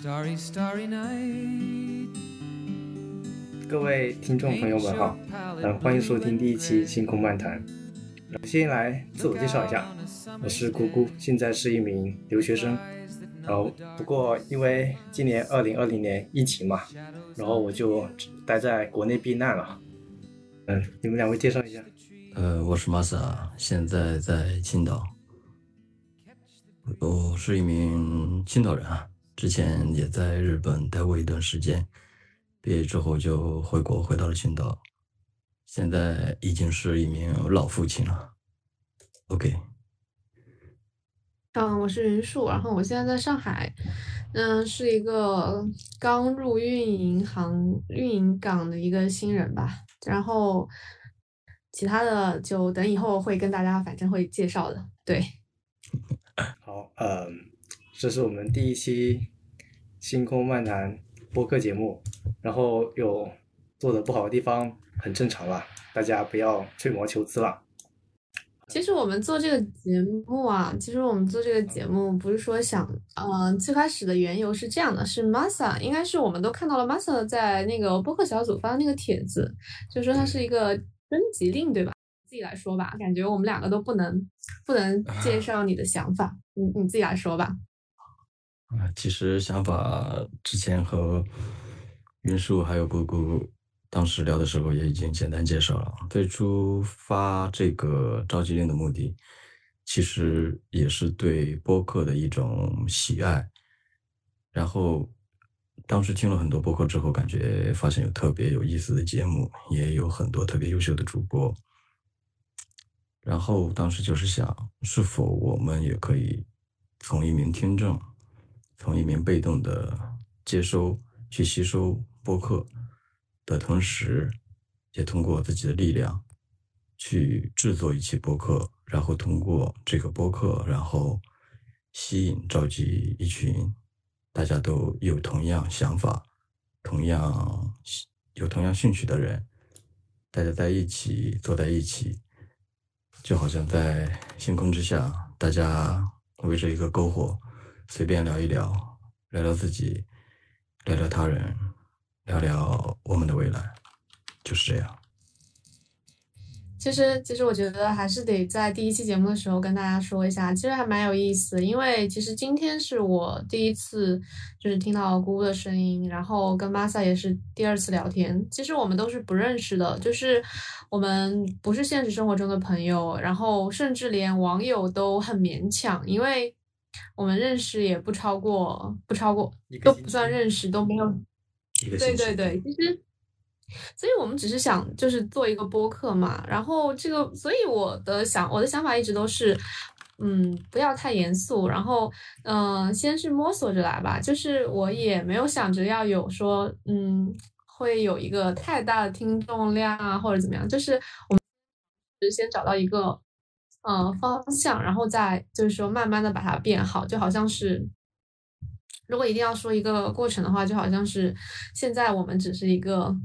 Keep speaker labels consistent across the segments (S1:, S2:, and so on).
S1: Starry, starry night.
S2: 各位听众朋友们好，嗯，欢迎收听第一期《星空漫谈》。先来自我介绍一下，我是姑姑，现在是一名留学生。然后，不过因为今年二零二零年疫情嘛，然后我就待在国内避难了。嗯，你们两位介绍一下。
S3: 呃，我是 Masa，现在在青岛。我是一名青岛人啊，之前也在日本待过一段时间，毕业之后就回国，回到了青岛。现在已经是一名老父亲了。OK。
S4: 嗯，我是云树，然后我现在在上海，嗯，是一个刚入运营行、运营岗的一个新人吧。然后其他的就等以后会跟大家反正会介绍的。对。
S2: 好，嗯，这是我们第一期星空漫谈播客节目，然后有做的不好的地方，很正常啦，大家不要吹毛求疵了。
S4: 其实我们做这个节目啊，其实我们做这个节目不是说想，嗯，最开始的缘由是这样的，是 Masa，应该是我们都看到了 Masa 在那个播客小组发的那个帖子，就说它是一个征集令，对吧？自己来说吧，感觉我们两个都不能不能介绍你的想法，你你自己来说吧。
S3: 啊，其实想法之前和云树还有姑姑当时聊的时候也已经简单介绍了。最初发这个召集令的目的，其实也是对播客的一种喜爱。然后当时听了很多播客之后，感觉发现有特别有意思的节目，也有很多特别优秀的主播。然后当时就是想，是否我们也可以从一名听众，从一名被动的接收去吸收播客的同时，也通过自己的力量去制作一期播客，然后通过这个播客，然后吸引召集一群大家都有同样想法、同样有同样兴趣的人，大家在一起坐在一起。就好像在星空之下，大家围着一个篝火，随便聊一聊，聊聊自己，聊聊他人，聊聊我们的未来，就是这样。
S4: 其实，其实我觉得还是得在第一期节目的时候跟大家说一下，其实还蛮有意思。因为其实今天是我第一次就是听到姑姑的声音，然后跟玛萨也是第二次聊天。其实我们都是不认识的，就是我们不是现实生活中的朋友，然后甚至连网友都很勉强，因为我们认识也不超过不超过都不算认识，都没有。对对对，其实。所以我们只是想，就是做一个播客嘛。然后这个，所以我的想，我的想法一直都是，嗯，不要太严肃。然后，嗯，先是摸索着来吧。就是我也没有想着要有说，嗯，会有一个太大的听众量啊，或者怎么样。就是我们先找到一个，嗯，方向，然后再就是说慢慢的把它变好。就好像是，如果一定要说一个过程的话，就好像是现在我们只是一个。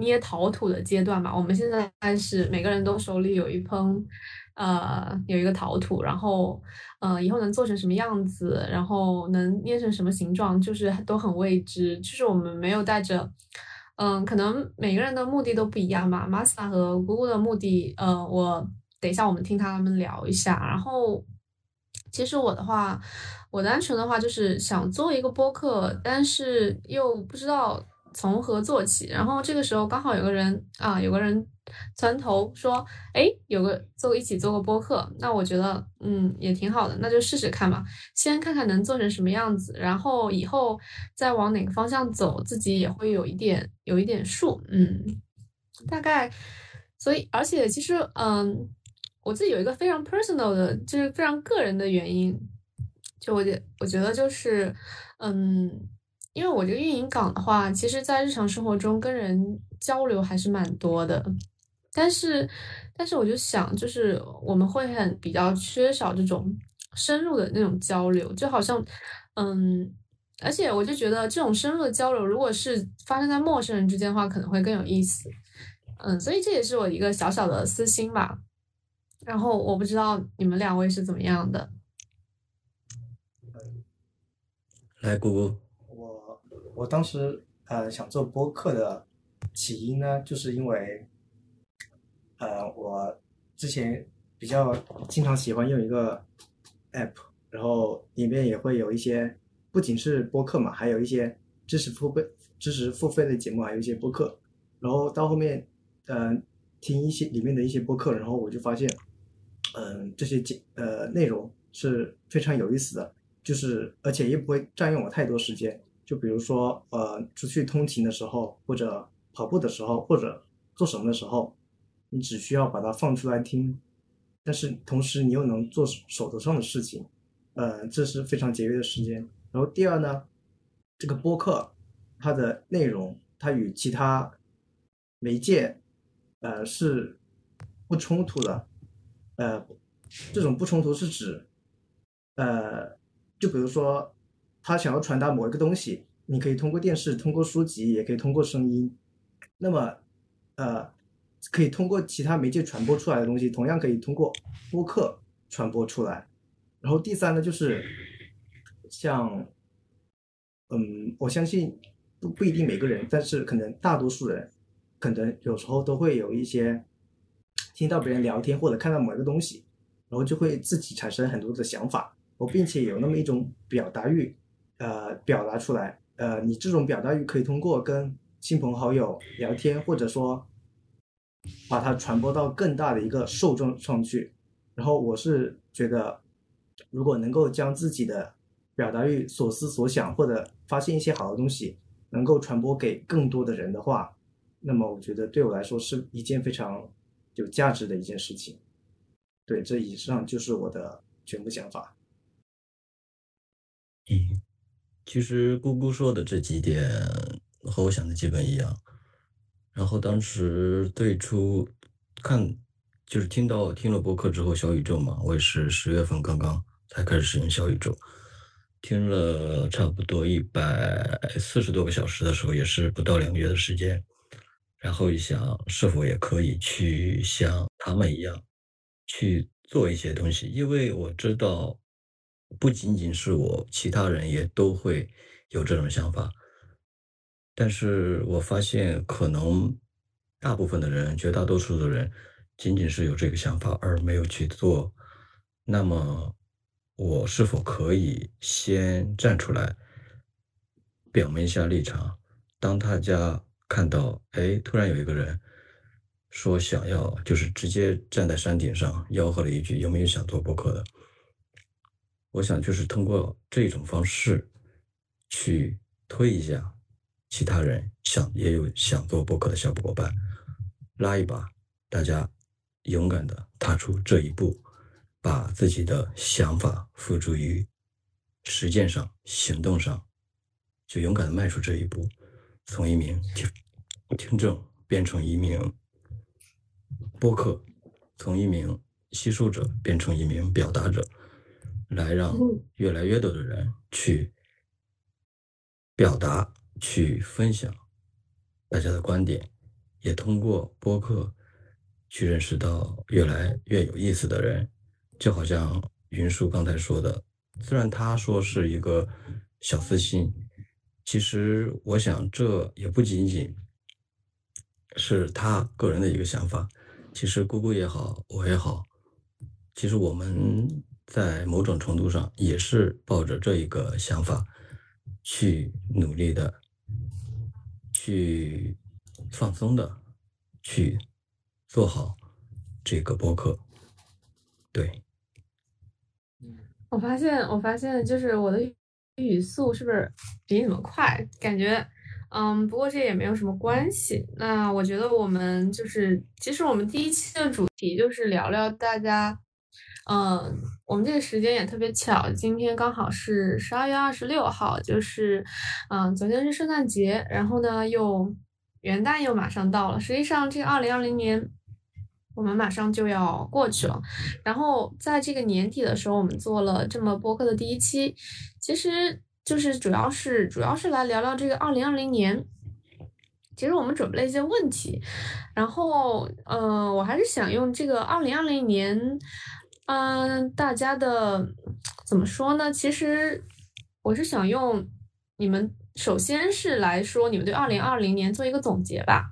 S4: 捏陶土的阶段嘛，我们现在是每个人都手里有一盆，呃，有一个陶土，然后，呃，以后能做成什么样子，然后能捏成什么形状，就是都很未知。就是我们没有带着，嗯，可能每个人的目的都不一样嘛。玛萨和姑姑的目的，呃，我等一下我们听他们聊一下。然后，其实我的话，我单纯的话就是想做一个播客，但是又不知道。从何做起？然后这个时候刚好有个人啊，有个人传头说：“哎，有个做一起做个播客。”那我觉得嗯也挺好的，那就试试看吧，先看看能做成什么样子，然后以后再往哪个方向走，自己也会有一点有一点数。嗯，大概，所以而且其实嗯，我自己有一个非常 personal 的，就是非常个人的原因，就我觉我觉得就是嗯。因为我这个运营岗的话，其实，在日常生活中跟人交流还是蛮多的，但是，但是我就想，就是我们会很比较缺少这种深入的那种交流，就好像，嗯，而且我就觉得这种深入的交流，如果是发生在陌生人之间的话，可能会更有意思，嗯，所以这也是我一个小小的私心吧。然后我不知道你们两位是怎么样的，
S3: 来，姑姑。
S2: 我我当时呃想做播客的起因呢，就是因为呃我之前比较经常喜欢用一个 app，然后里面也会有一些不仅是播客嘛，还有一些知识付费、知识付费的节目，还有一些播客。然后到后面，嗯，听一些里面的一些播客，然后我就发现，嗯，这些节呃内容是非常有意思的，就是而且也不会占用我太多时间。就比如说，呃，出去通勤的时候，或者跑步的时候，或者做什么的时候，你只需要把它放出来听，但是同时你又能做手头上的事情，呃，这是非常节约的时间。然后第二呢，这个播客它的内容，它与其他媒介，呃，是不冲突的，呃，这种不冲突是指，呃，就比如说。他想要传达某一个东西，你可以通过电视、通过书籍，也可以通过声音。那么，呃，可以通过其他媒介传播出来的东西，同样可以通过播客传播出来。然后第三呢，就是像，嗯，我相信不不一定每个人，但是可能大多数人，可能有时候都会有一些听到别人聊天或者看到某一个东西，然后就会自己产生很多的想法，我并且有那么一种表达欲。呃，表达出来，呃，你这种表达欲可以通过跟亲朋好友聊天，或者说把它传播到更大的一个受众上去。然后我是觉得，如果能够将自己的表达欲、所思所想，或者发现一些好的东西，能够传播给更多的人的话，那么我觉得对我来说是一件非常有价值的一件事情。对，这以上就是我的全部想法。
S3: 嗯。其实姑姑说的这几点和我想的基本一样。然后当时最初看就是听到听了播客之后，小宇宙嘛，我也是十月份刚刚才开始使用小宇宙，听了差不多一百四十多个小时的时候，也是不到两个月的时间。然后一想，是否也可以去像他们一样去做一些东西，因为我知道。不仅仅是我，其他人也都会有这种想法。但是我发现，可能大部分的人，绝大多数的人，仅仅是有这个想法而没有去做。那么，我是否可以先站出来，表明一下立场？当大家看到，哎，突然有一个人说想要，就是直接站在山顶上吆喝了一句：“有没有想做播客的？”我想就是通过这种方式，去推一下其他人想也有想做播客的小伙伴，拉一把，大家勇敢的踏出这一步，把自己的想法付诸于实践上、行动上，就勇敢的迈出这一步，从一名听听众变成一名播客，从一名吸收者变成一名表达者。来让越来越多的人去表达、去分享大家的观点，也通过播客去认识到越来越有意思的人。就好像云叔刚才说的，虽然他说是一个小私心，其实我想这也不仅仅是他个人的一个想法。其实姑姑也好，我也好，其实我们。在某种程度上，也是抱着这一个想法，去努力的，去放松的，去做好这个播客。对，
S4: 我发现，我发现，就是我的语速是不是比你们快？感觉，嗯，不过这也没有什么关系。那我觉得我们就是，其实我们第一期的主题就是聊聊大家。嗯，我们这个时间也特别巧，今天刚好是十二月二十六号，就是嗯，昨天是圣诞节，然后呢又元旦又马上到了。实际上，这个二零二零年我们马上就要过去了。然后在这个年底的时候，我们做了这么播客的第一期，其实就是主要是主要是来聊聊这个二零二零年。其实我们准备了一些问题，然后嗯，我还是想用这个二零二零年。嗯，大家的怎么说呢？其实我是想用你们首先是来说你们对二零二零年做一个总结吧，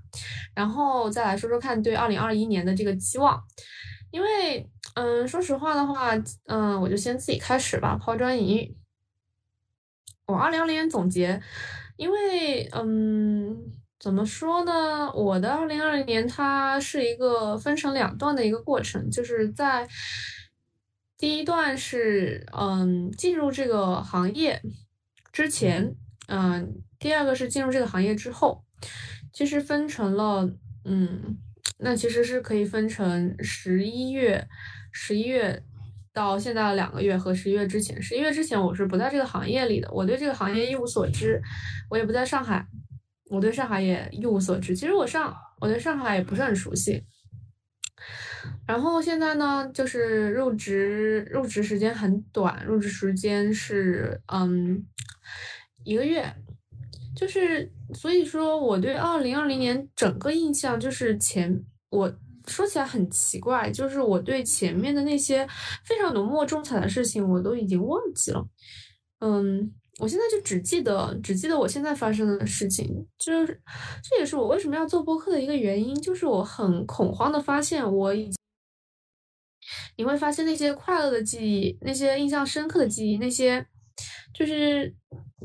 S4: 然后再来说说看对二零二一年的这个期望。因为，嗯，说实话的话，嗯，我就先自己开始吧，抛砖引玉。我二零二零年总结，因为，嗯，怎么说呢？我的二零二零年它是一个分成两段的一个过程，就是在第一段是，嗯，进入这个行业之前。嗯，第二个是进入这个行业之后，其实分成了，嗯，那其实是可以分成十一月，十一月到现在的两个月和十一月之前。十一月之前我是不在这个行业里的，我对这个行业一无所知，我也不在上海，我对上海也一无所知。其实我上我对上海也不是很熟悉。然后现在呢，就是入职入职时间很短，入职时间是嗯。一个月，就是所以说，我对二零二零年整个印象就是前，我说起来很奇怪，就是我对前面的那些非常浓墨重彩的事情，我都已经忘记了。嗯，我现在就只记得只记得我现在发生的事情，就是这也是我为什么要做播客的一个原因，就是我很恐慌的发现，我已经你会发现那些快乐的记忆，那些印象深刻的记忆，那些就是。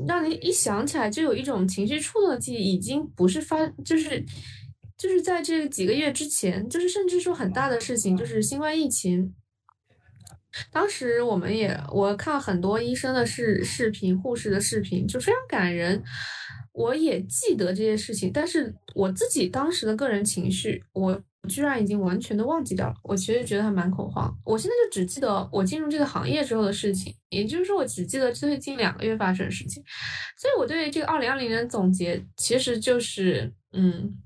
S4: 让你一想起来就有一种情绪触动的记忆，已经不是发，就是就是在这几个月之前，就是甚至说很大的事情，就是新冠疫情。当时我们也我看很多医生的视视频、护士的视频，就非常感人。我也记得这些事情，但是我自己当时的个人情绪，我。居然已经完全的忘记掉了，我其实觉得还蛮恐慌。我现在就只记得我进入这个行业之后的事情，也就是说，我只记得最近两个月发生的事情。所以，我对这个二零二零年的总结，其实就是，嗯，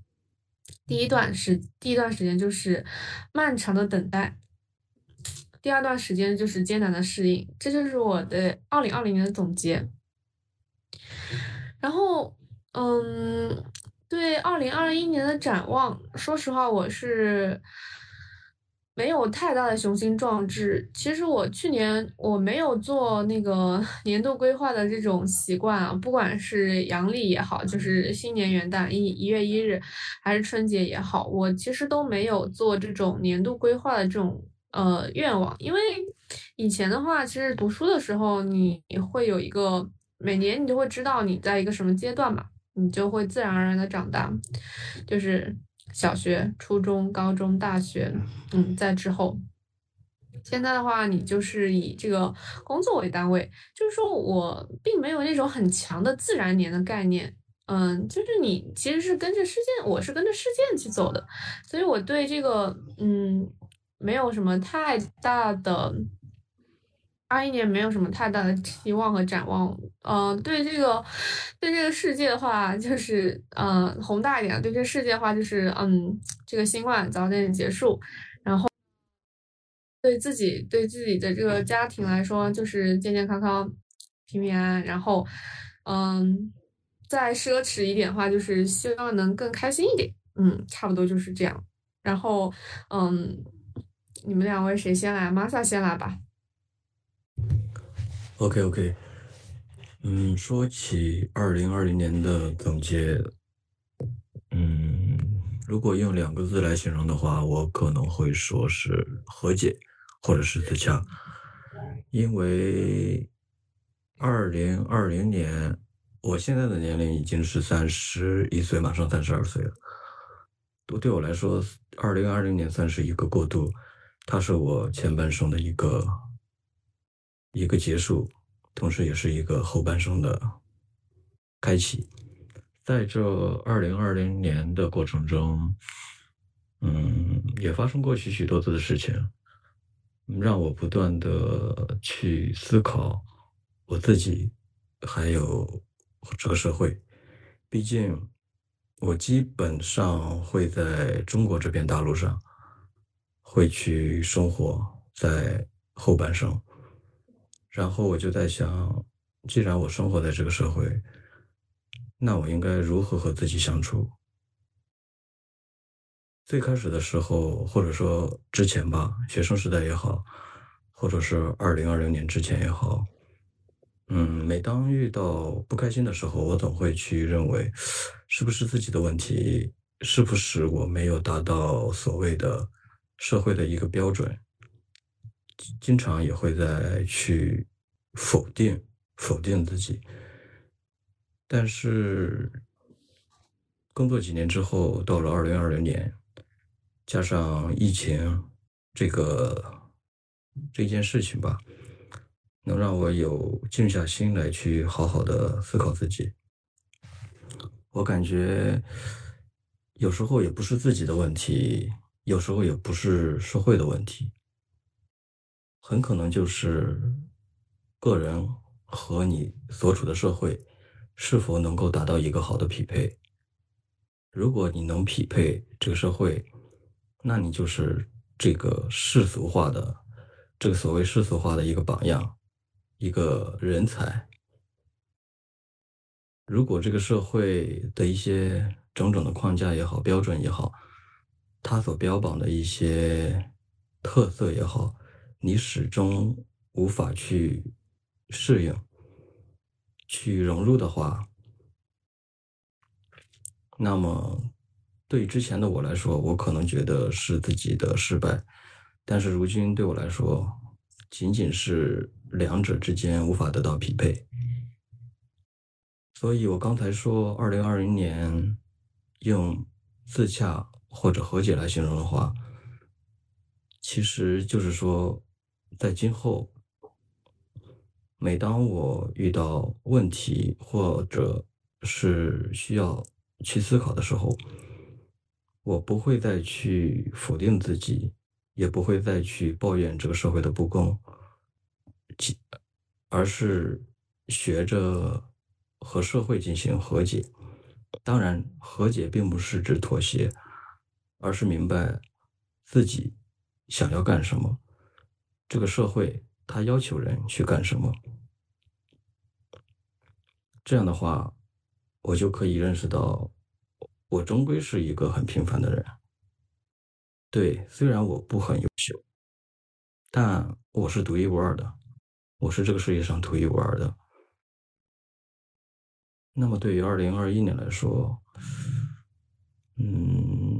S4: 第一段时第一段时间就是漫长的等待，第二段时间就是艰难的适应，这就是我的二零二零年的总结。然后，嗯。对二零二一年的展望，说实话，我是没有太大的雄心壮志。其实我去年我没有做那个 年度规划的这种习惯啊，不管是阳历也好，就是新年元旦一一月一日，还是春节也好，我其实都没有做这种年度规划的这种呃愿望。因为以前的话，其实读书的时候，你会有一个每年你就会知道你在一个什么阶段嘛。你就会自然而然的长大，就是小学、初中、高中、大学，嗯，在之后。现在的话，你就是以这个工作为单位，就是说我并没有那种很强的自然年的概念，嗯，就是你其实是跟着事件，我是跟着事件去走的，所以我对这个，嗯，没有什么太大的。二一年没有什么太大的期望和展望，嗯，对这个，对这个世界的话，就是嗯，宏大一点，对这个世界的话，就是嗯，这个新冠早点结束，然后对自己对自己的这个家庭来说，就是健健康康、平平安安，然后嗯，再奢侈一点的话，就是希望能更开心一点，嗯，差不多就是这样。然后嗯，你们两位谁先来玛莎先来吧。
S3: OK OK，嗯，说起二零二零年的总结，嗯，如果用两个字来形容的话，我可能会说是和解，或者是自洽。因为二零二零年，我现在的年龄已经是三十一岁，马上三十二岁了。对对我来说，二零二零年算是一个过渡，它是我前半生的一个。一个结束，同时也是一个后半生的开启。在这二零二零年的过程中，嗯，也发生过许许多多的事情，让我不断的去思考我自己，还有这个社会。毕竟，我基本上会在中国这片大陆上，会去生活在后半生。然后我就在想，既然我生活在这个社会，那我应该如何和自己相处？最开始的时候，或者说之前吧，学生时代也好，或者是二零二零年之前也好，嗯，每当遇到不开心的时候，我总会去认为，是不是自己的问题？是不是我没有达到所谓的社会的一个标准？经常也会在去否定、否定自己。但是工作几年之后，到了二零二零年，加上疫情这个这件事情吧。能让我有静下心来去好好的思考自己。我感觉有时候也不是自己的问题，有时候也不是社会的问题，很可能就是个人和你所处的社会是否能够达到一个好的匹配。如果你能匹配这个社会，那你就是这个世俗化的这个所谓世俗化的一个榜样。一个人才，如果这个社会的一些种种的框架也好、标准也好，它所标榜的一些特色也好，你始终无法去适应、去融入的话，那么对之前的我来说，我可能觉得是自己的失败，但是如今对我来说，仅仅是。两者之间无法得到匹配，所以我刚才说，二零二零年用自洽或者和解来形容的话，其实就是说，在今后，每当我遇到问题或者是需要去思考的时候，我不会再去否定自己，也不会再去抱怨这个社会的不公。而是学着和社会进行和解。当然，和解并不是指妥协，而是明白自己想要干什么，这个社会它要求人去干什么。这样的话，我就可以认识到，我终归是一个很平凡的人。对，虽然我不很优秀，但我是独一无二的。我是这个世界上独一无二的。那么，对于二零二一年来说，嗯，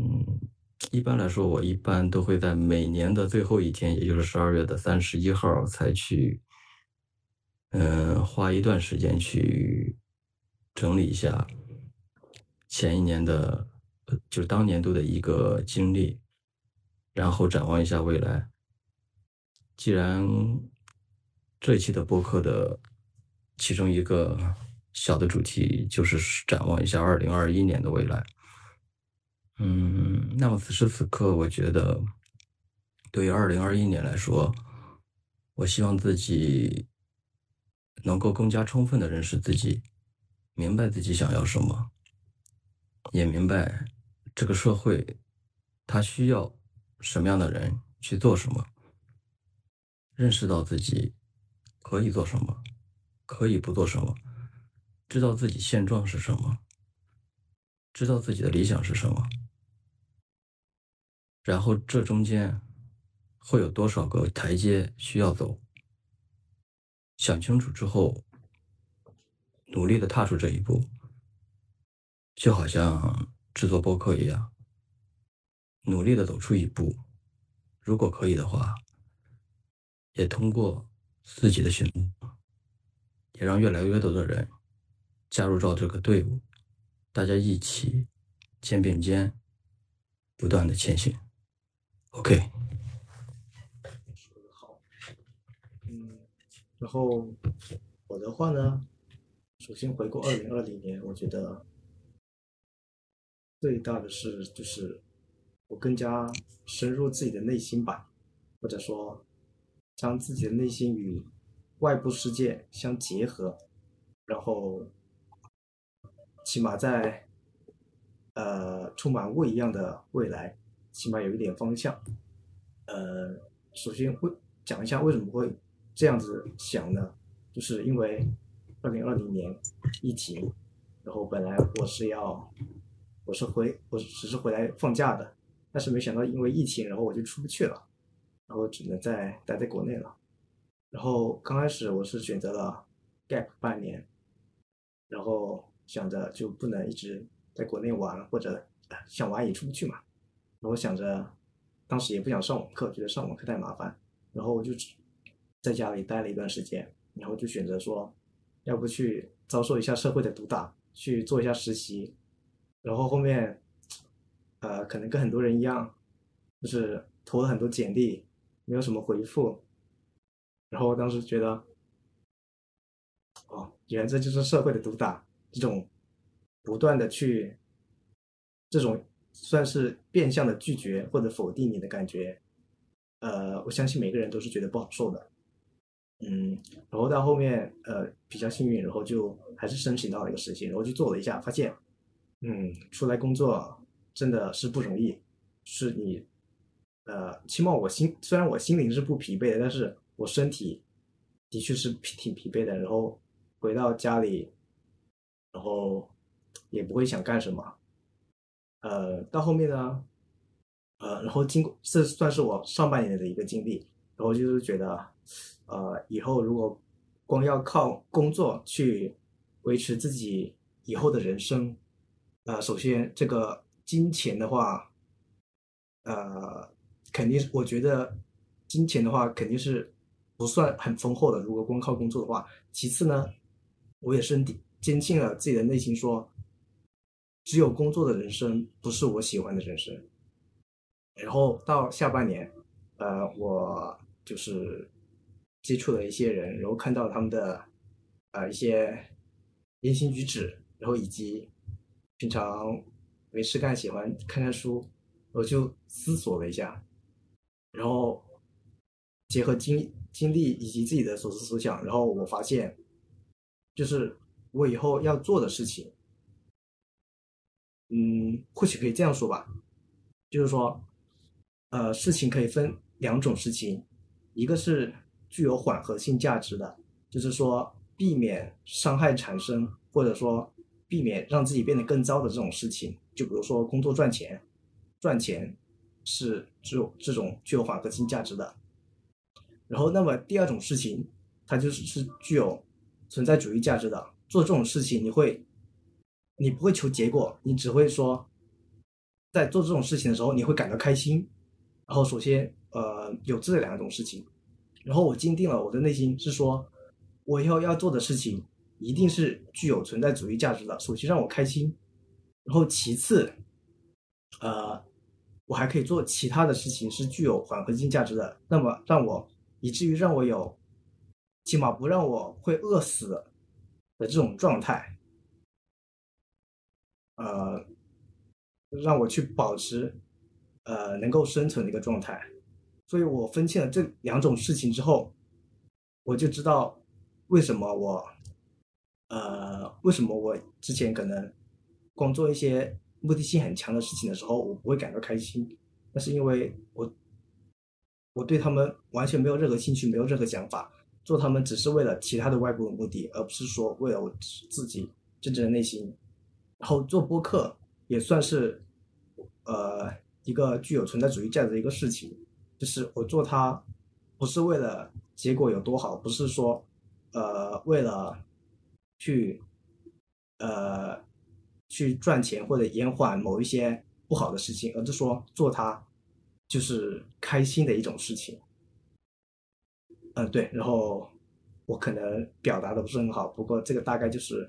S3: 一般来说，我一般都会在每年的最后一天，也就是十二月的三十一号，才去，嗯，花一段时间去整理一下前一年的，就是当年度的一个经历，然后展望一下未来。既然这一期的播客的其中一个小的主题就是展望一下二零二一年的未来。嗯，那么此时此刻，我觉得对于二零二一年来说，我希望自己能够更加充分的认识自己，明白自己想要什么，也明白这个社会它需要什么样的人去做什么，认识到自己。可以做什么，可以不做什么，知道自己现状是什么，知道自己的理想是什么，然后这中间会有多少个台阶需要走，想清楚之后，努力的踏出这一步，就好像制作播客一样，努力的走出一步，如果可以的话，也通过。自己的选择，也让越来越多的人加入到这个队伍，大家一起肩并肩，不断的前行。OK。
S2: 说的好。嗯，然后我的话呢，首先回顾二零二零年，我觉得最大的是就是我更加深入自己的内心吧，或者说。将自己的内心与外部世界相结合，然后起码在呃充满未一样的未来，起码有一点方向。呃，首先会讲一下为什么会这样子想呢？就是因为二零二零年疫情，然后本来我是要我是回我只是回来放假的，但是没想到因为疫情，然后我就出不去了。然后只能在待在国内了。然后刚开始我是选择了 gap 半年，然后想着就不能一直在国内玩，或者想玩也出不去嘛。然后想着，当时也不想上网课，觉得上网课太麻烦，然后我就在家里待了一段时间，然后就选择说，要不去遭受一下社会的毒打，去做一下实习。然后后面，呃，可能跟很多人一样，就是投了很多简历，没有什么回复。然后当时觉得，哦，原来这就是社会的毒打，这种不断的去，这种算是变相的拒绝或者否定你的感觉，呃，我相信每个人都是觉得不好受的，嗯，然后到后面，呃，比较幸运，然后就还是申请到了一个实习，然后去做了一下，发现，嗯，出来工作真的是不容易，是你，呃，起码我心虽然我心灵是不疲惫的，但是。我身体的确是挺疲惫的，然后回到家里，然后也不会想干什么。呃，到后面呢，呃，然后经过这算是我上半年的一个经历，然后就是觉得，呃，以后如果光要靠工作去维持自己以后的人生，呃，首先这个金钱的话，呃，肯定我觉得金钱的话肯定是。不算很丰厚的，如果光靠工作的话。其次呢，我也是坚信了自己的内心，说只有工作的人生不是我喜欢的人生。然后到下半年，呃，我就是接触了一些人，然后看到他们的呃一些言行举止，然后以及平常没事干喜欢看看书，我就思索了一下，然后结合经。经历以及自己的所思所想，然后我发现，就是我以后要做的事情，嗯，或许可以这样说吧，就是说，呃，事情可以分两种事情，一个是具有缓和性价值的，就是说避免伤害产生，或者说避免让自己变得更糟的这种事情，就比如说工作赚钱，赚钱是只有这种具有缓和性价值的。然后，那么第二种事情，它就是是具有存在主义价值的。做这种事情，你会，你不会求结果，你只会说，在做这种事情的时候，你会感到开心。然后，首先，呃，有这两种事情。然后我坚定了我的内心是说，我以后要做的事情一定是具有存在主义价值的。首先让我开心，然后其次，呃，我还可以做其他的事情是具有缓和性价值的。那么让我。以至于让我有，起码不让我会饿死的这种状态，呃，让我去保持呃能够生存的一个状态。所以我分清了这两种事情之后，我就知道为什么我，呃，为什么我之前可能光做一些目的性很强的事情的时候，我不会感到开心，那是因为我。我对他们完全没有任何兴趣，没有任何想法，做他们只是为了其他的外部的目的，而不是说为了我自己真正的内心。然后做播客也算是，呃，一个具有存在主义价值的一个事情，就是我做它不是为了结果有多好，不是说，呃，为了去，呃，去赚钱或者延缓某一些不好的事情，而是说做它。就是开心的一种事情，嗯，对，然后我可能表达的不是很好，不过这个大概就是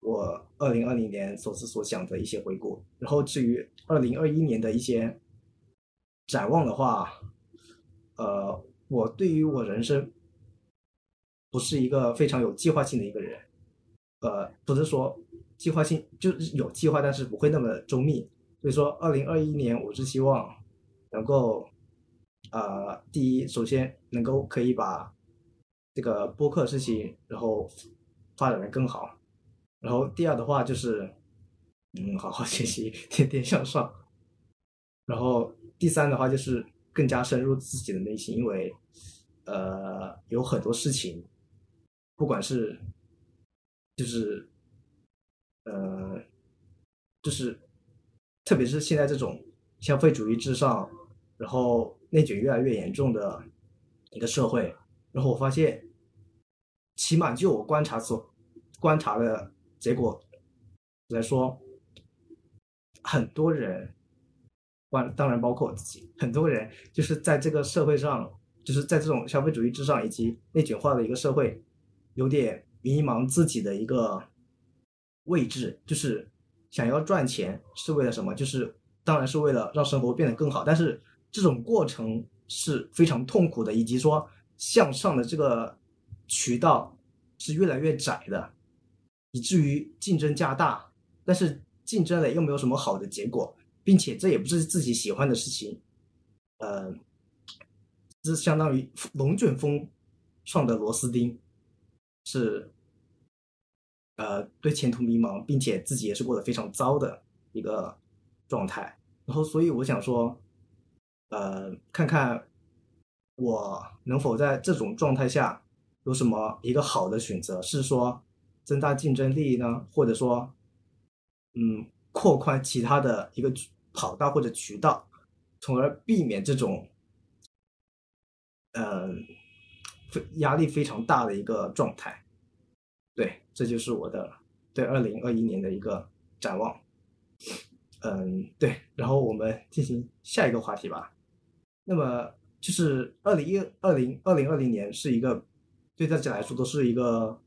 S2: 我二零二零年所思所想的一些回顾。然后至于二零二一年的一些展望的话，呃，我对于我人生不是一个非常有计划性的一个人，呃，不是说计划性就是有计划，但是不会那么周密。所以说，二零二一年我是希望。能够，呃，第一，首先能够可以把这个播客事情，然后发展的更好。然后第二的话就是，嗯，好好学习，天天向上。然后第三的话就是更加深入自己的内心，因为，呃，有很多事情，不管是，就是，呃，就是，特别是现在这种消费主义至上。然后内卷越来越严重的一个社会，然后我发现，起码就我观察所观察的结果来说，很多人，当当然包括我自己，很多人就是在这个社会上，就是在这种消费主义之上以及内卷化的一个社会，有点迷茫自己的一个位置，就是想要赚钱是为了什么？就是当然是为了让生活变得更好，但是这种过程是非常痛苦的，以及说向上的这个渠道是越来越窄的，以至于竞争加大，但是竞争了又没有什么好的结果，并且这也不是自己喜欢的事情，呃，这相当于龙卷风上的螺丝钉，是呃对前途迷茫，并且自己也是过得非常糟的一个状态。然后，所以我想说，呃，看看我能否在这种状态下有什么一个好的选择，是说增大竞争力呢，或者说，嗯，扩宽其他的一个跑道或者渠道，从而避免这种，呃，非压力非常大的一个状态。对，这就是我的对二零二一年的一个展望。嗯，对，然后我们进行下一个话题吧。那么就是二零一二零二零二零年是一个对大家来说都是一个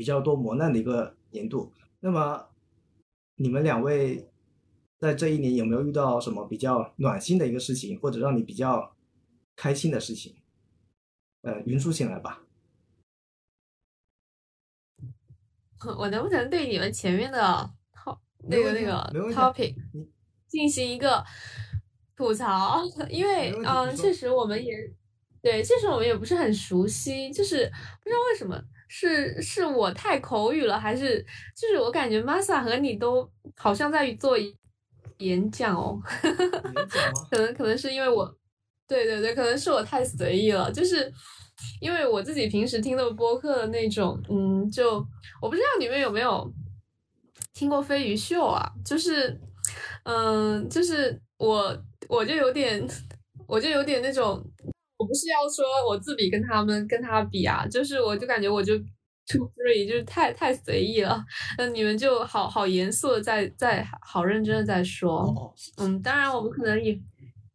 S2: 比较多磨难的一个年度。那么你们两位在这一年有没有遇到什么比较暖心的一个事情，或者让你比较开心的事情？呃，云舒先来吧。
S4: 我能不能对你们前面的？那个那个 topic 进行一个吐槽，因为嗯，确实我们也对，确实我们也不是很熟悉，就是不知道为什么是是我太口语了，还是就是我感觉 Masa 和你都好像在做演讲哦，可能可能是因为我对对对，可能是我太随意了，就是因为我自己平时听的播客的那种，嗯，就我不知道你们有没有。听过飞鱼秀啊，就是，嗯，就是我，我就有点，我就有点那种，我不是要说我自比跟他们跟他比啊，就是我就感觉我就 too free，就是太太随意了，那你们就好好严肃的在在好认真的在说，嗯，当然我们可能也，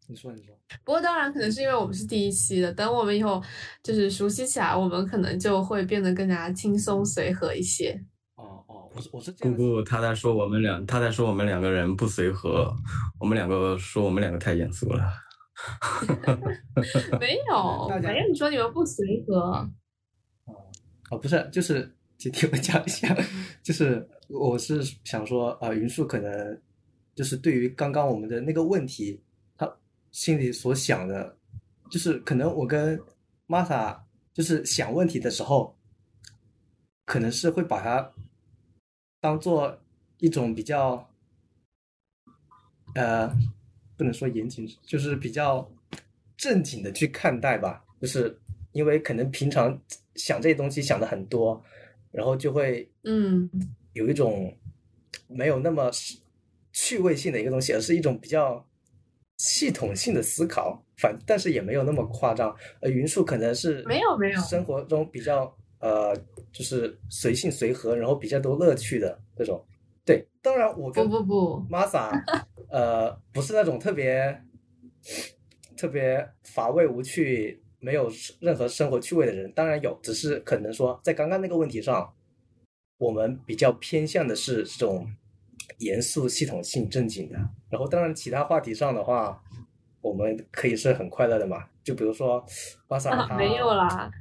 S2: 你说你说，
S4: 不过当然可能是因为我们是第一期的，等我们以后就是熟悉起来，我们可能就会变得更加轻松随和一些。
S2: 我是
S3: 姑姑，他在说我们两，他在说我们两个人不随和，我们两个说我们两个太严肃了。
S4: 没有，没有，你说你们不随和。
S2: 哦，哦，不是，就是听我讲一下，就是我是想说，呃，云树可能就是对于刚刚我们的那个问题，他心里所想的，就是可能我跟玛莎就是想问题的时候，可能是会把它。当做一种比较，呃，不能说严谨，就是比较正经的去看待吧。就是因为可能平常想这些东西想的很多，然后就会
S4: 嗯
S2: 有一种没有那么趣味性的一个东西，而是一种比较系统性的思考。反但是也没有那么夸张。呃，云树可能是
S4: 没有没有
S2: 生活中比较。呃，就是随性随和，然后比较多乐趣的这种。对，当然我跟
S4: 不不不
S2: ，Masa，呃，不是那种特别特别乏味无趣、没有任何生活趣味的人。当然有，只是可能说在刚刚那个问题上，我们比较偏向的是这种严肃、系统性、正经的。然后，当然其他话题上的话，我们可以是很快乐的嘛。就比如说，Masa 他
S4: 没有啦。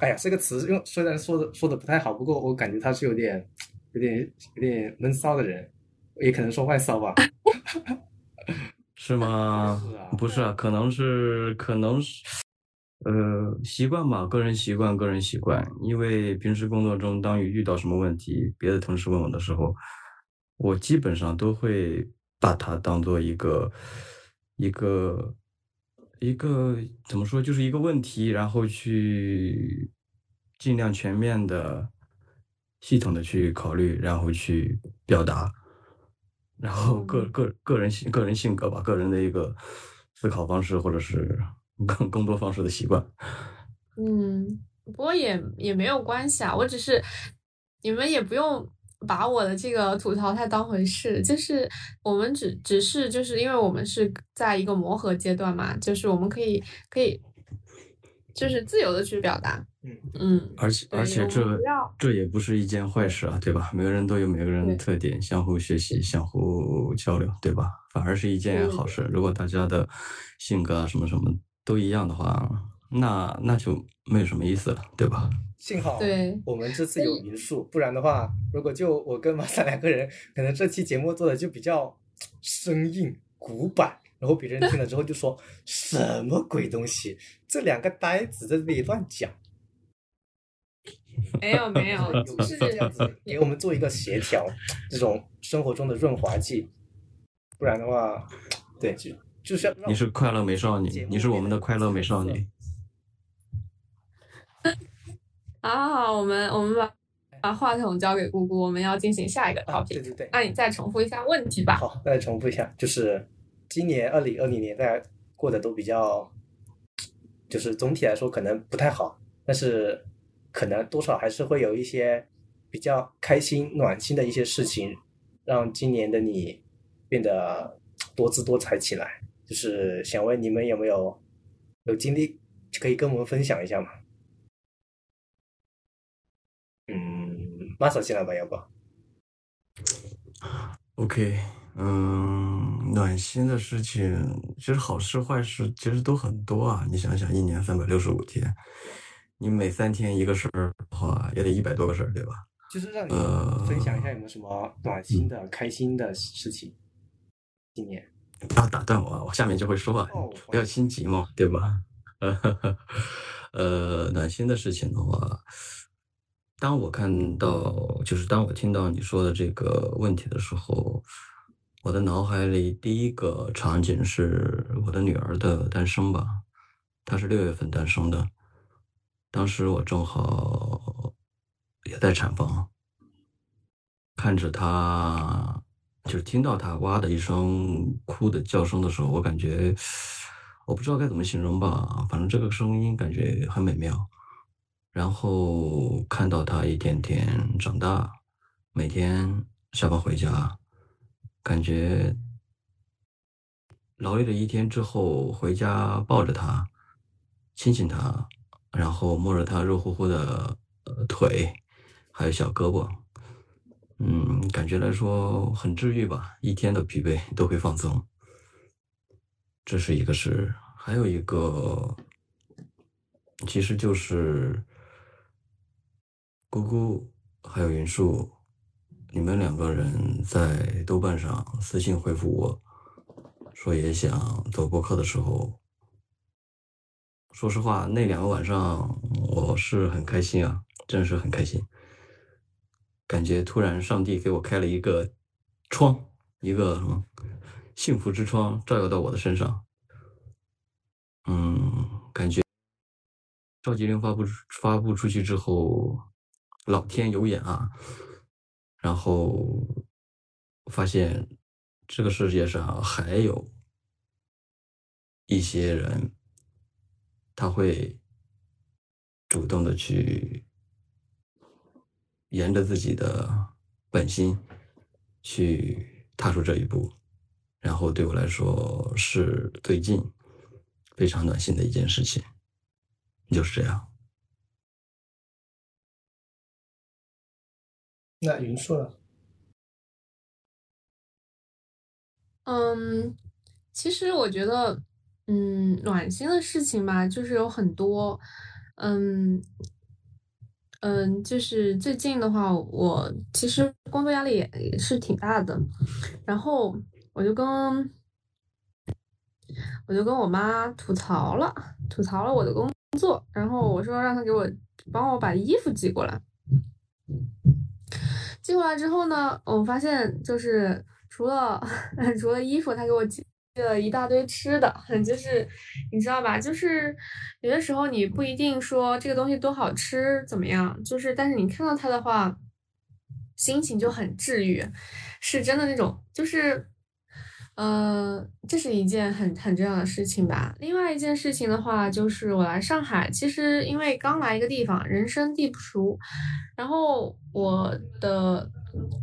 S2: 哎呀，这个词用虽然说的说的不太好，不过我感觉它是有点有点有点闷骚的人，也可能说外骚吧。
S3: 是吗？不是啊，可能是可能是呃习惯吧，个人习惯，个人习惯。因为平时工作中，当遇到什么问题，别的同事问我的时候，我基本上都会把它当做一个一个。一个怎么说，就是一个问题，然后去尽量全面的、系统的去考虑，然后去表达，然后个个个人性、个人性格吧，个人的一个思考方式，或者是更更多方式的习惯。
S4: 嗯不过也也没有关系啊，我只是你们也不用把我的这个吐槽太当回事，就是我们只只是就是因为我们是在一个磨合阶段嘛，就是我们可以可以就是自由的去表达，
S2: 嗯
S4: 嗯，
S3: 而且而且这这也不是一件坏事啊，对吧？每个人都有每个人的特点，相互学习，相互交流，对吧？反而是一件好事。如果大家的性格啊什么什么都一样的话，那那就没有什么意思了，对吧？
S2: 幸好
S4: 对
S2: 我们这次有民宿，不然的话，如果就我跟马萨两个人，可能这期节目做的就比较生硬、古板，然后别人听了之后就说什么鬼东西，这两个呆子在这里乱讲。
S4: 没有没有，
S2: 有
S4: 就是
S2: 这样子给我们做一个协调，这种生活中的润滑剂，不然的话，对，就就是要
S3: 你是快乐美少女，你是我们的快乐美少女。
S4: 好好好，我们我们把把话筒交给姑姑，我们要进行下一个
S2: 啊
S4: ，topic。
S2: 对对对，
S4: 那你再重复一下问题吧。
S2: 好，再重复一下，就是今年二零二零年大家过得都比较，就是总体来说可能不太好，但是可能多少还是会有一些比较开心、暖心的一些事情，让今年的你变得多姿多彩起来。就是想问你们有没有有经历可以跟我们分享一下吗？嗯，马上进来吧，要不
S3: ？OK，嗯，暖心的事情，其实好事坏事其实都很多啊。你想想，一年三百六十五天，你每三天一个事儿的话，也得一百多个事儿，对吧？
S2: 就是让你
S3: 呃
S2: 分享一下有没有什么暖心的、开心的事情。今年
S3: 不要打断我啊，我下面就会说啊，
S2: 哦，
S3: 不要心急嘛，对吧？呃，暖心的事情的话，当我看到，就是当我听到你说的这个问题的时候，我的脑海里第一个场景是我的女儿的诞生吧，她是六月份诞生的，当时我正好也在产房，看着她，就是听到她哇的一声哭的叫声的时候，我感觉我不知道该怎么形容吧，反正这个声音感觉很美妙。然后看到她一点点长大，每天下班回家，感觉劳累了一天之后回家抱着他，亲亲他，然后摸着他热乎乎的腿，还有小胳膊，嗯，感觉来说很治愈吧，一天的疲惫都会放松。这是一个事，还有一个，其实就是姑姑还有云树，你们两个人在豆瓣上私信回复我，说也想做播客的时候，说实话，那两个晚上我是很开心啊，真是很开心，感觉突然上帝给我开了一个窗，一个什么幸福之窗照耀到我的身上，嗯，感觉召集令发布发布出去之后，老天有眼啊，然后发现这个世界上还有一些人，他会主动的去沿着自己的本心去踏出这一步，然后对我来说是最近非常暖心的一件事情，就是这样。
S2: 那云硕呢？
S4: 嗯，其实我觉得，嗯，暖心的事情吧，就是有很多，嗯，嗯，就是最近的话，我其实工作压力也也是挺大的，然后我就跟我就跟我妈吐槽了，吐槽了我的工作，然后我说让她给我帮我把衣服寄过来。寄过来之后呢，我发现就是除了 除了衣服，他给我寄了一大堆吃的，就是你知道吧？就是有的时候你不一定说这个东西多好吃怎么样，就是但是你看到它的话，心情就很治愈，是真的那种就是。嗯，这是一件很很重要的事情吧。另外一件事情的话，就是我来上海，其实因为刚来一个地方，人生地不熟。然后我的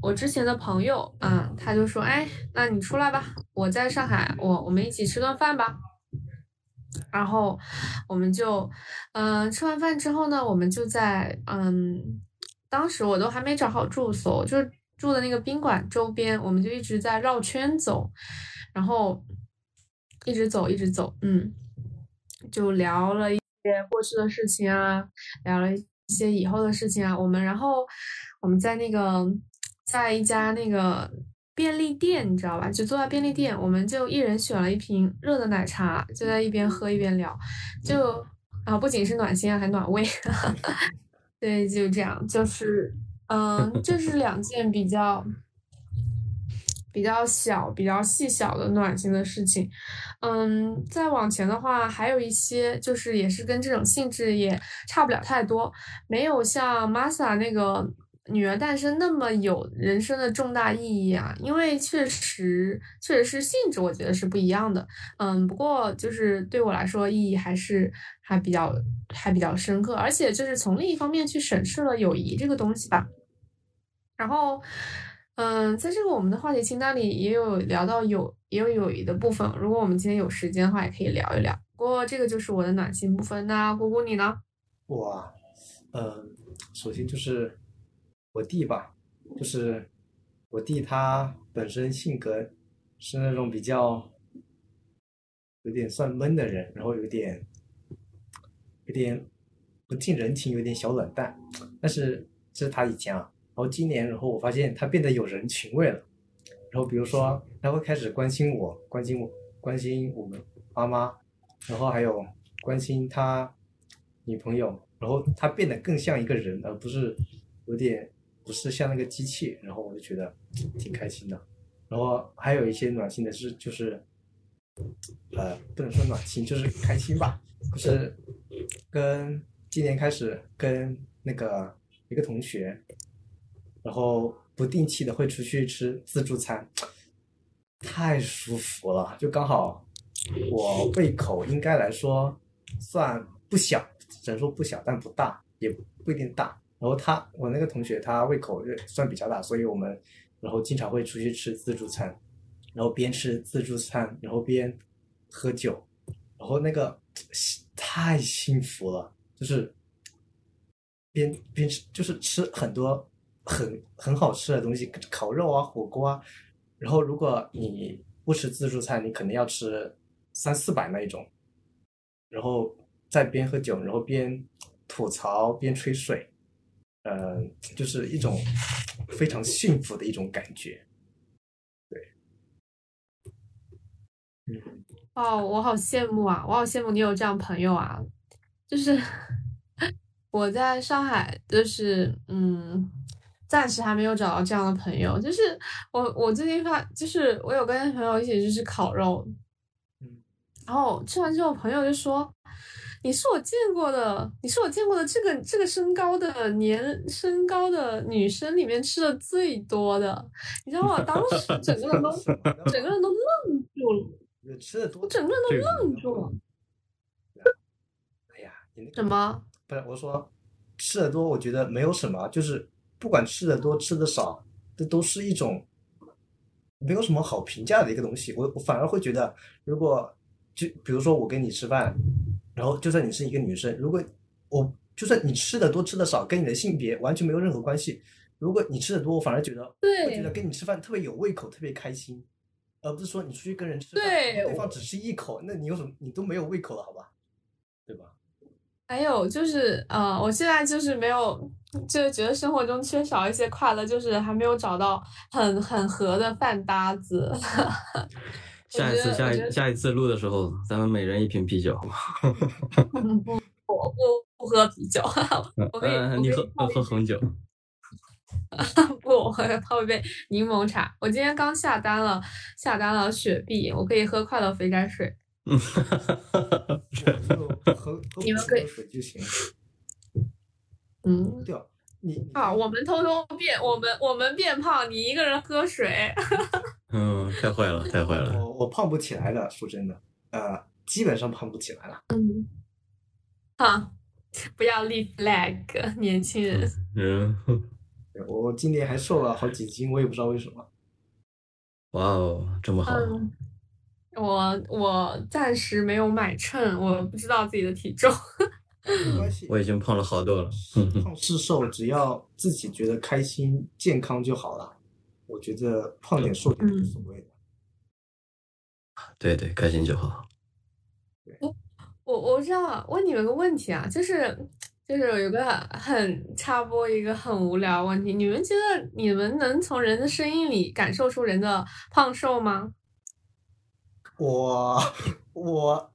S4: 我之前的朋友，嗯，他就说，哎，那你出来吧，我在上海，我我们一起吃顿饭吧。然后我们就，嗯，吃完饭之后呢，我们就在，嗯，当时我都还没找好住所，就。住的那个宾馆周边，我们就一直在绕圈走，然后一直走，一直走，嗯，就聊了一些过去的事情啊，聊了一些以后的事情啊。我们然后我们在那个在一家那个便利店，你知道吧？就坐在便利店，我们就一人选了一瓶热的奶茶，就在一边喝一边聊，就啊，不仅是暖心啊，还暖胃。对，就这样，就是。嗯，这是两件比较比较小、比较细小的暖心的事情。嗯，再往前的话，还有一些就是也是跟这种性质也差不了太多，没有像 Masa 那个女儿诞生那么有人生的重大意义啊。因为确实确实是性质，我觉得是不一样的。嗯，不过就是对我来说，意义还是还比较还比较深刻，而且就是从另一方面去审视了友谊这个东西吧。然后，嗯，在这个我们的话题清单里也有聊到友，也有友谊的部分。如果我们今天有时间的话，也可以聊一聊。不过这个就是我的暖心部分。那姑姑你呢？
S2: 我，嗯，首先就是我弟吧，就是我弟他本身性格是那种比较有点算闷的人，然后有点有点不近人情，有点小冷淡。但是这是他以前啊。然后今年，然后我发现他变得有人情味了。然后比如说，他会开始关心我，关心我，关心我们妈妈，然后还有关心他女朋友。然后他变得更像一个人，而不是有点不是像那个机器。然后我就觉得挺开心的。然后还有一些暖心的事，就是呃，不能说暖心，就是开心吧。就是跟今年开始跟那个一个同学。然后不定期的会出去吃自助餐，太舒服了。就刚好我胃口应该来说算不小，只能说不小，但不大，也不一定大。然后他，我那个同学他胃口算比较大，所以我们然后经常会出去吃自助餐，然后边吃自助餐，然后边喝酒，然后那个太幸福了，就是边边吃就是吃很多。很很好吃的东西，烤肉啊，火锅啊。然后如果你不吃自助餐，你肯定要吃三四百那一种。然后在边喝酒，然后边吐槽边吹水，嗯，就是一种非常幸福的一种感觉。对，
S4: 嗯。哦，我好羡慕啊！我好羡慕你有这样朋友啊！就是 我在上海，就是嗯。暂时还没有找到这样的朋友，就是我，我最近发，就是我有跟朋友一起去吃烤肉，嗯，然后吃完之后，朋友就说：“你是我见过的，你是我见过的这个这个身高的年身高的女生里面吃的最多的。”你知道吗？当时 整个人都 整个人都愣住了，
S2: 吃的多，
S4: 我整个人都愣住了。
S2: 哎呀，你那
S4: 什么？
S2: 不是我说吃的多，我觉得没有什么，就是。不管吃的多吃的少，这都是一种没有什么好评价的一个东西。我我反而会觉得，如果就比如说我跟你吃饭，然后就算你是一个女生，如果我就算你吃的多吃的少，跟你的性别完全没有任何关系。如果你吃的多，我反而觉得我觉得跟你吃饭特别有胃口，特别开心，而不是说你出去跟人吃饭，对方只吃一口，那你有什么你都没有胃口了，好吧？对吧？
S4: 还有就是，呃，我现在就是没有，就是觉得生活中缺少一些快乐，就是还没有找到很很合的饭搭子。
S3: 下一次，下一下一次录的时候，咱们每人一瓶啤酒，好吗？
S4: 不不不不喝啤酒，我可以，
S3: 你喝喝红酒。
S4: 不，我泡一杯柠檬茶。我今天刚下单了，下单了雪碧，我可以喝快乐肥宅水。嗯，哈哈哈哈哈！喝你们可以
S2: 水就行。
S4: 嗯，
S2: 对你
S4: 啊，我们偷偷变，我们我们变胖，你一个人喝水。
S3: 嗯，太坏了，太坏了。
S2: 我我胖不起来了，说真的，呃，基本上胖不起来了。
S4: 嗯，好，不要立 flag，年轻人。
S3: 嗯，
S2: 对我今年还瘦了好几斤，我也不知道为什么。
S3: 哇哦，这么好。
S4: 嗯，我我暂时没有买秤，我不知道自己的体重。
S2: 没关系，
S3: 我已经胖了好多了。
S2: 胖是瘦，只要自己觉得开心、健康就好了。我觉得胖点瘦点无所谓的。
S3: 对对，开心就好。
S4: 我我知道，问你们个问题啊，就是就是有个很插播一个很无聊问题，你们觉得你们能从人的声音里感受出人的胖瘦吗？
S2: 我我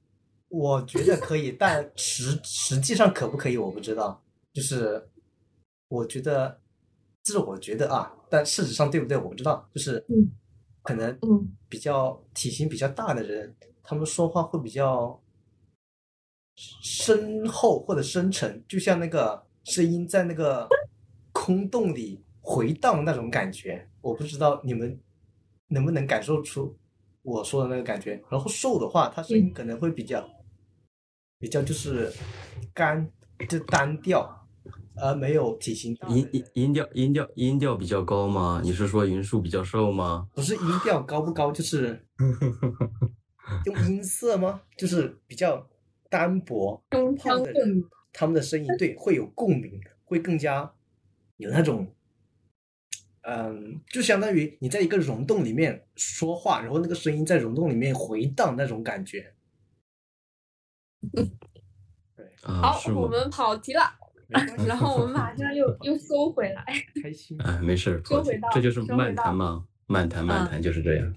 S2: 我觉得可以，但实实际上可不可以我不知道。就是我觉得，这是我觉得啊，但事实上对不对我不知道。就是
S4: 嗯
S2: 可能
S4: 嗯
S2: 比较体型比较大的人，他们说话会比较深厚或者深沉，就像那个声音在那个 空洞里回荡那种感觉。我不知道你们能不能感受出我说的那个感觉。然后瘦的话，他声音可能会比较比较就是干，就单调，而没有体型大
S3: 音音音调音调音调比较高吗？你是说云树比较瘦吗？
S2: 不是音调高不高，就是 用音色吗？就是比较单薄，
S4: 中
S2: 胖的人，他们的声音对会有共鸣，会更加有那种，嗯，就相当于你在一个溶洞里面说话，然后那个声音在溶洞里面回荡那种感觉。
S3: 啊，
S4: 好？我们跑题了，然后我们马上又 又收回来。
S2: 开心，
S3: 哎，没事儿，
S4: 收回到
S3: 这就是
S4: 收回到
S3: 漫谈嘛，漫谈漫
S4: 嗯
S3: 谈就是这样。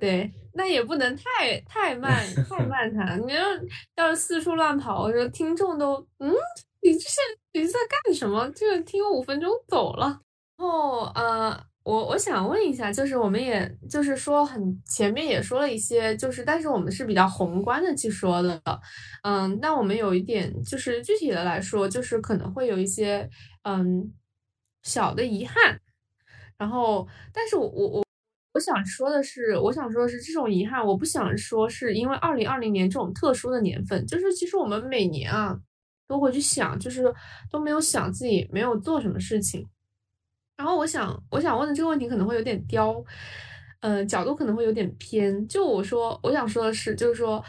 S4: 对，那也不能太太慢太漫谈。你要要是四处乱跑，我说听众都嗯，你这是你在干什么？就听五分钟走了。然后呃，我我想问一下，就是我们也就是说很前面也说了一些，就是但是我们是比较宏观的去说的，嗯，那我们有一点就是具体的来说，就是可能会有一些嗯小的遗憾。然后，但是我我我我想说的是，我想说的是，这种遗憾，我不想说是因为二零二零年这种特殊的年份，就是其实我们每年啊都会去想，就是都没有想自己没有做什么事情。然后我想，我想问的这个问题可能会有点刁，呃，角度可能会有点偏。就我说，我想说的是，就是说，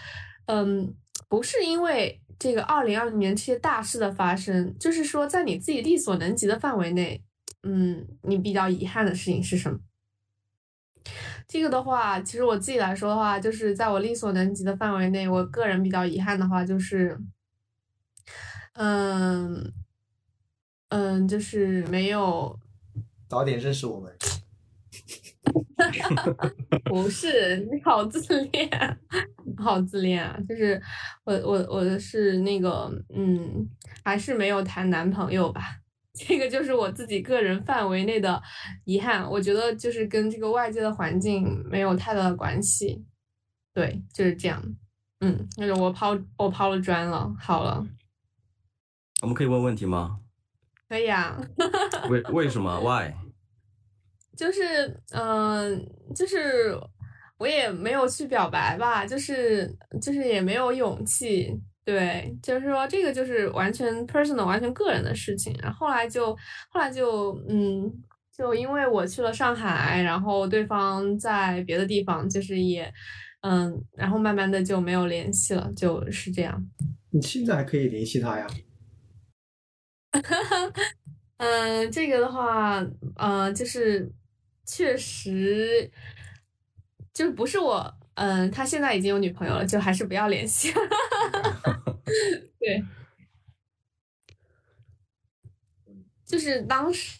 S4: 嗯，不是因为这个二零二零年这些大事的发生，就是说在你自己力所能及的范围内，嗯，你比较遗憾的事情是什么？这个的话，其实我自己来说的话，就是在我力所能及的范围内，我个人比较遗憾的话，就是，嗯嗯，就是没有，
S2: 早点认识我们。
S4: 不是你好自恋，好自恋啊！就是我我我是那个嗯，还是没有谈男朋友吧。这个就是我自己个人范围内的遗憾，我觉得就是跟这个外界的环境没有太大的关系。对，就是这样。嗯，那个我抛我抛了砖了，好了，
S3: 我们可以问问题吗？
S4: 可以啊。
S3: 为为什么？Why？
S4: 就是嗯、呃就是我也没有去表白吧，就是就是也没有勇气。对，就是说这个就是完全 personal、完全个人的事情。然后后来就后来就嗯，就因为我去了上海，然后对方在别的地方，就是也嗯，然后慢慢的就没有联系了，就是这样。
S2: 你现在还可以联系他呀？
S4: 嗯，这个的话，嗯，就是确实就不是我，嗯，他现在已经有女朋友了，就还是不要联系。对，就是当时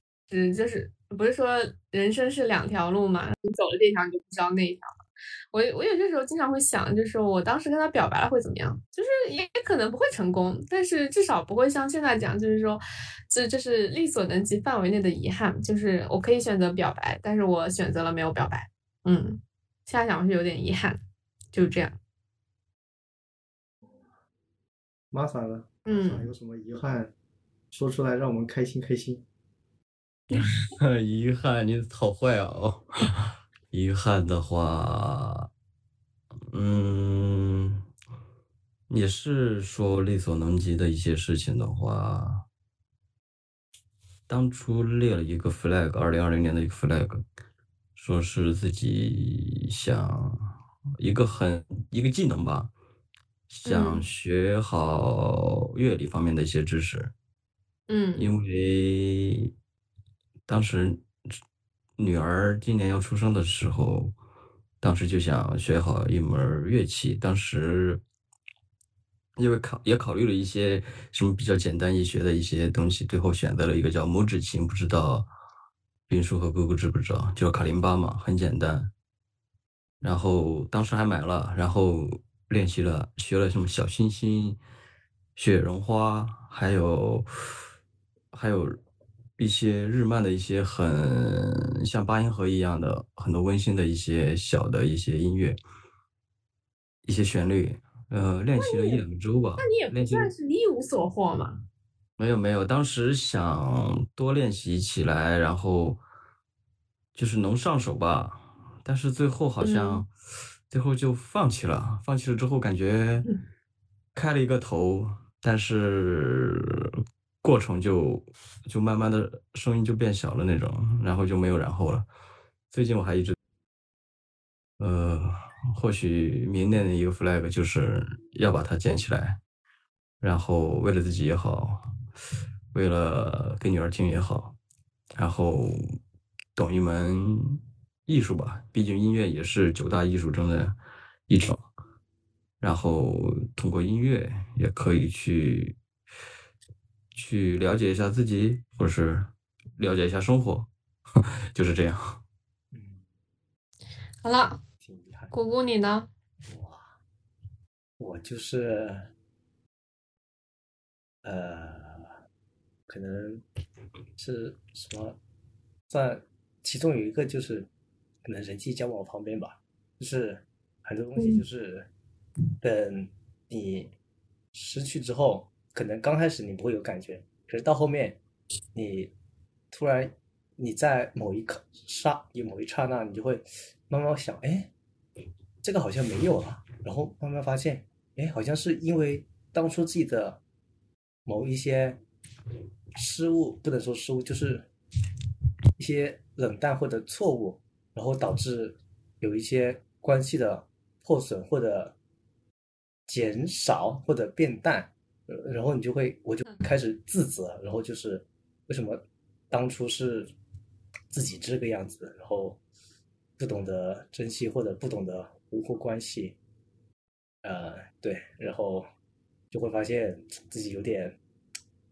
S4: 就是不是说人生是两条路嘛，你走了这条你就不知道那条了。我我有些时候经常会想，就是我当时跟他表白了会怎么样？就是也可能不会成功，但是至少不会像现在讲，就是说这这是力所能及范围内的遗憾，就是我可以选择表白，但是我选择了没有表白。嗯，现在想是有点遗憾，就是这样。
S2: 麻烦了？
S4: 嗯
S2: 有什么遗憾？说出来让我们开心开心。
S3: 遗憾，你好坏啊！哦，遗憾的话，嗯，也是说力所能及的一些事情的话，当初列了一个 flag，二零二零年的一个 flag，说是自己想一个很一个技能吧，想
S4: 嗯
S3: 学好乐理方面的一些知识。
S4: 嗯
S3: 因为当时女儿今年要出生的时候，当时就想学好一门乐器。当时因为考也考虑了一些什么比较简单易学的一些东西，最后选择了一个叫拇指琴，不知道云叔和姑姑知不知道？就是卡林巴嘛，很简单。然后当时还买了，然后练习了，学了什么小星星、雪绒花，还有还有一些日漫的一些很像八音盒一样的很多温馨的一些小的一些音乐，一些旋律，呃，练习了一两周吧。
S4: 那你也算是一无所获嘛。
S3: 没有没有，当时想多练习起来，然后就是能上手吧，但是最后好像、
S4: 嗯
S3: 最后就放弃了。放弃了之后，感觉开了一个头，但是过程就就慢慢的声音就变小了那种，然后就没有然后了。最近我还一直，呃，或许明年的一个 flag 就是要把它捡起来。然后为了自己也好，为了给女儿听也好，然后懂一门艺术吧，毕竟音乐也是九大艺术中的一种。然后通过音乐也可以去去了解一下自己，或者是了解一下生活，就是这样。
S2: 嗯，
S4: 好了。姑姑你呢？
S2: 我，我就是，呃，可能是什么，在其中有一个就是，可能人际交往方面吧，就是很多东西就是，等你失去之后，可能刚开始你不会有感觉，可是到后面，你突然你在某一刻刹某一刹那，你就会慢慢想，哎。这个好像没有了，然后慢慢发现，哎，好像是因为当初自己的某一些失误，不能说失误，就是一些冷淡或者错误，然后导致有一些关系的破损或者减少或者变淡，然后你就会，我就开始自责，然后就是为什么当初是自己这个样子，然后不懂得珍惜或者不懂得维护关系，呃，对，然后就会发现自己有点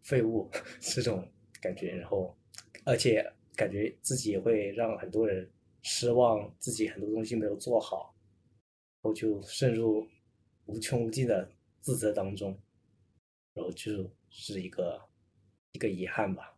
S2: 废物 这种感觉，然后而且感觉自己也会让很多人失望，自己很多东西没有做好，然后就陷入无穷无尽的自责当中，然后就是一个一个遗憾吧。